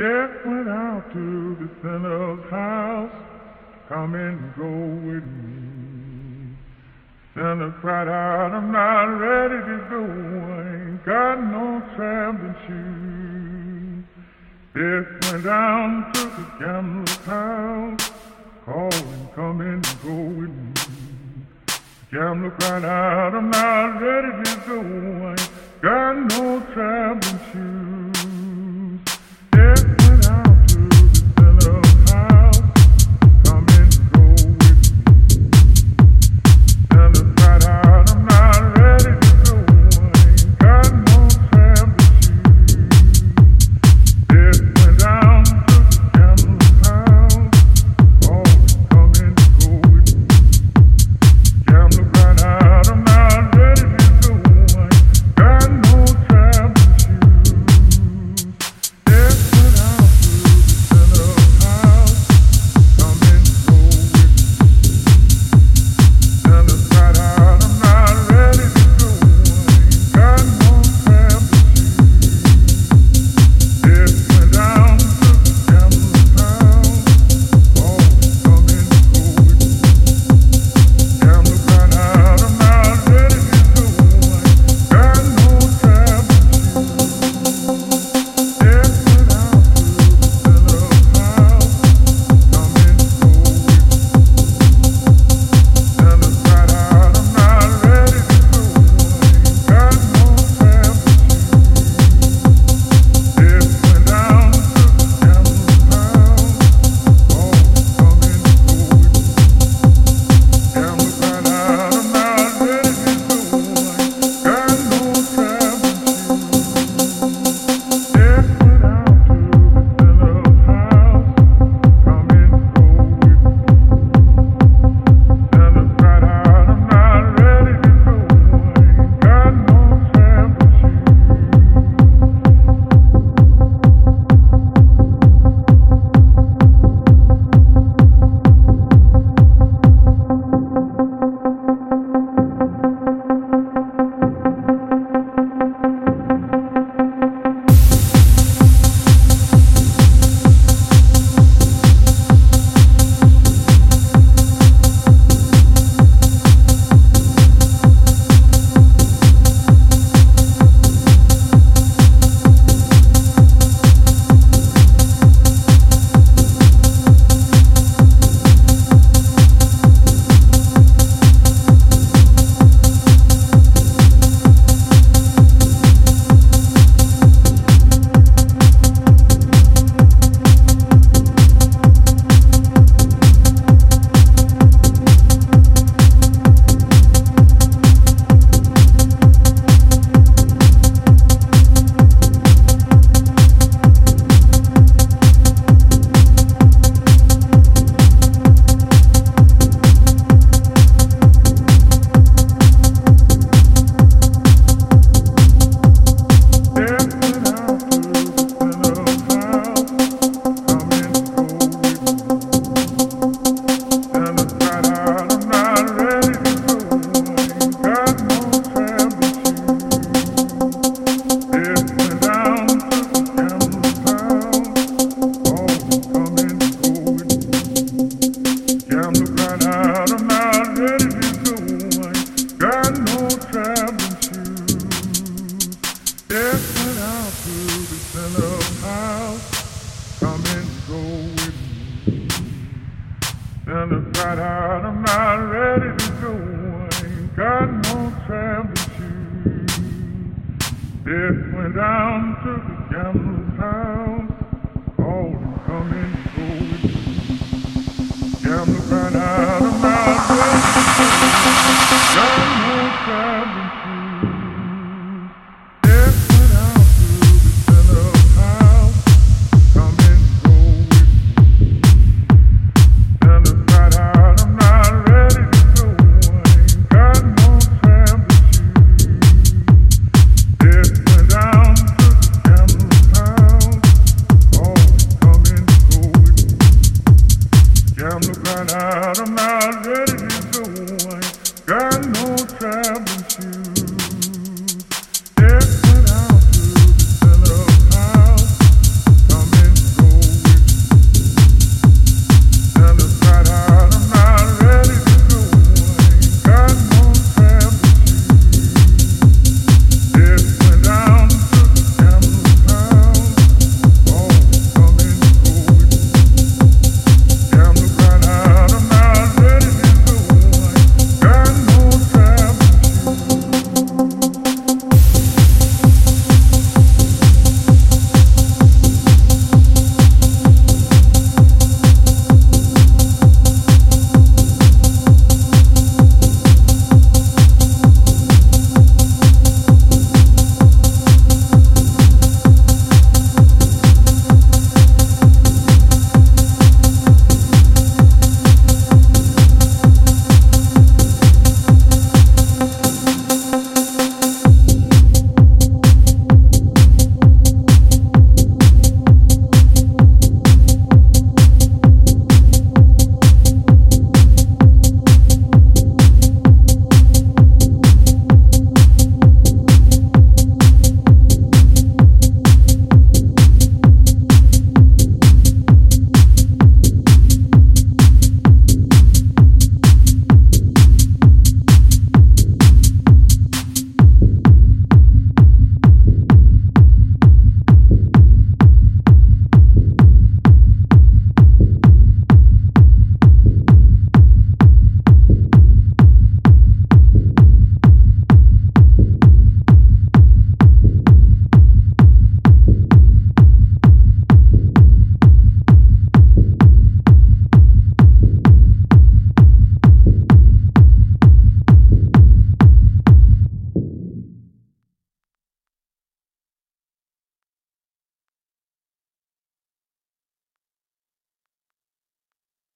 Step went out to the sinner's house, come and go with me. Sinner cried out, I'm not ready to go, I ain't got no traveling shoes. Step went down to the gambler's house, call and come and go with me. The gambler cried out, I'm not ready to go, I ain't got no traveling shoes. out, I'm not ready to go. I ain't got no time to choose. Death went down to the gambler's house, all to come and go with you. Gambler cried out, I'm ready to go.